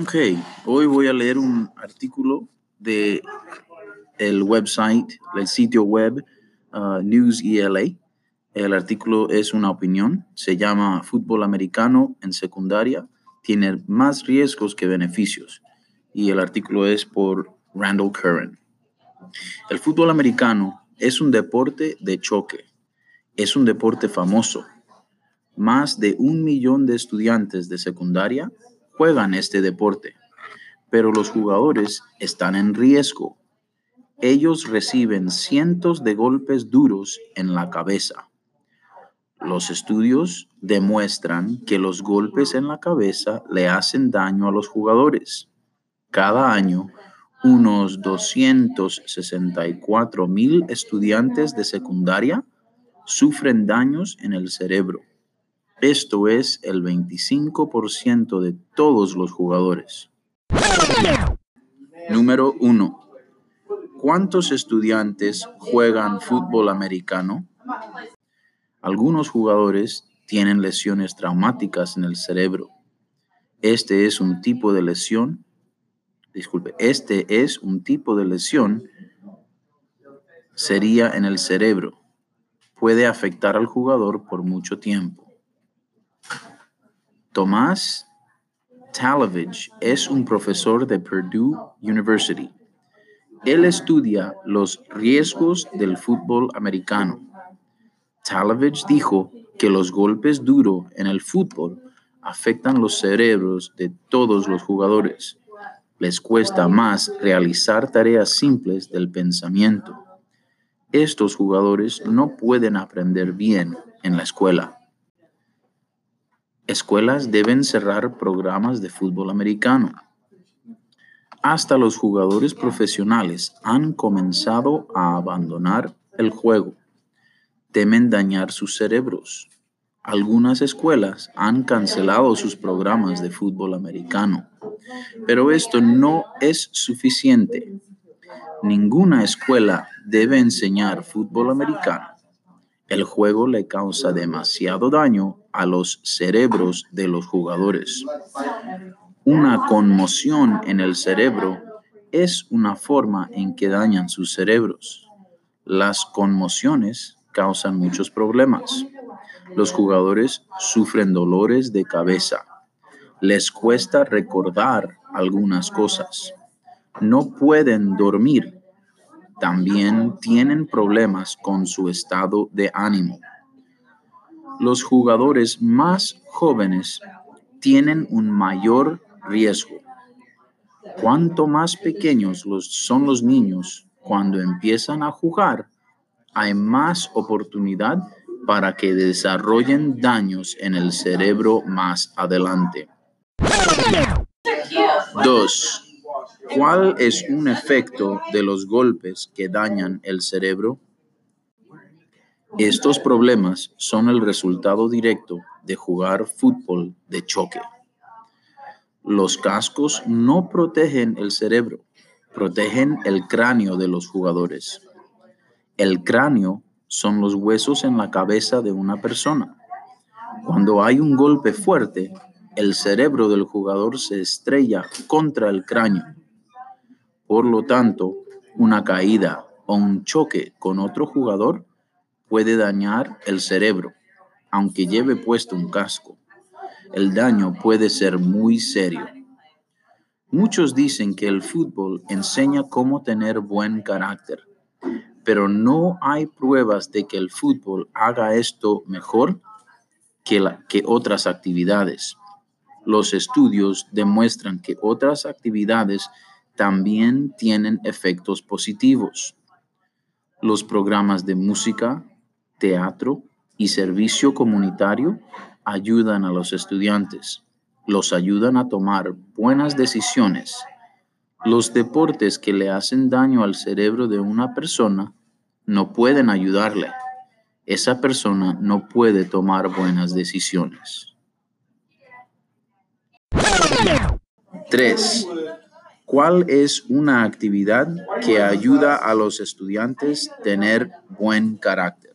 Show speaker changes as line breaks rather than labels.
Ok, hoy voy a leer un artículo de el website, el sitio web uh, News ELA. El artículo es una opinión, se llama Fútbol americano en secundaria, tiene más riesgos que beneficios y el artículo es por Randall Curran. El fútbol americano es un deporte de choque, es un deporte famoso. Más de un millón de estudiantes de secundaria juegan este deporte, pero los jugadores están en riesgo. Ellos reciben cientos de golpes duros en la cabeza. Los estudios demuestran que los golpes en la cabeza le hacen daño a los jugadores. Cada año, unos 264 mil estudiantes de secundaria sufren daños en el cerebro. Esto es el 25% de todos los jugadores. Número 1. ¿Cuántos estudiantes juegan fútbol americano? Algunos jugadores tienen lesiones traumáticas en el cerebro. Este es un tipo de lesión, disculpe, este es un tipo de lesión, sería en el cerebro. Puede afectar al jugador por mucho tiempo. Tomás Talavich es un profesor de Purdue University. Él estudia los riesgos del fútbol americano. Talavich dijo que los golpes duros en el fútbol afectan los cerebros de todos los jugadores. Les cuesta más realizar tareas simples del pensamiento. Estos jugadores no pueden aprender bien en la escuela. Escuelas deben cerrar programas de fútbol americano. Hasta los jugadores profesionales han comenzado a abandonar el juego. Temen dañar sus cerebros. Algunas escuelas han cancelado sus programas de fútbol americano, pero esto no es suficiente. Ninguna escuela debe enseñar fútbol americano. El juego le causa demasiado daño a los cerebros de los jugadores. Una conmoción en el cerebro es una forma en que dañan sus cerebros. Las conmociones causan muchos problemas. Los jugadores sufren dolores de cabeza. Les cuesta recordar algunas cosas. No pueden dormir también tienen problemas con su estado de ánimo. Los jugadores más jóvenes tienen un mayor riesgo. Cuanto más pequeños son los niños cuando empiezan a jugar, hay más oportunidad para que desarrollen daños en el cerebro más adelante. 2. ¿Cuál es un efecto de los golpes que dañan el cerebro? Estos problemas son el resultado directo de jugar fútbol de choque. Los cascos no protegen el cerebro, protegen el cráneo de los jugadores. El cráneo son los huesos en la cabeza de una persona. Cuando hay un golpe fuerte, el cerebro del jugador se estrella contra el cráneo por lo tanto, una caída o un choque con otro jugador puede dañar el cerebro, aunque lleve puesto un casco. El daño puede ser muy serio. Muchos dicen que el fútbol enseña cómo tener buen carácter, pero no hay pruebas de que el fútbol haga esto mejor que, que otras actividades. Los estudios demuestran que otras actividades también tienen efectos positivos. Los programas de música, teatro y servicio comunitario ayudan a los estudiantes, los ayudan a tomar buenas decisiones. Los deportes que le hacen daño al cerebro de una persona no pueden ayudarle. Esa persona no puede tomar buenas decisiones. 3. ¿Cuál es una actividad que ayuda a los estudiantes tener buen carácter?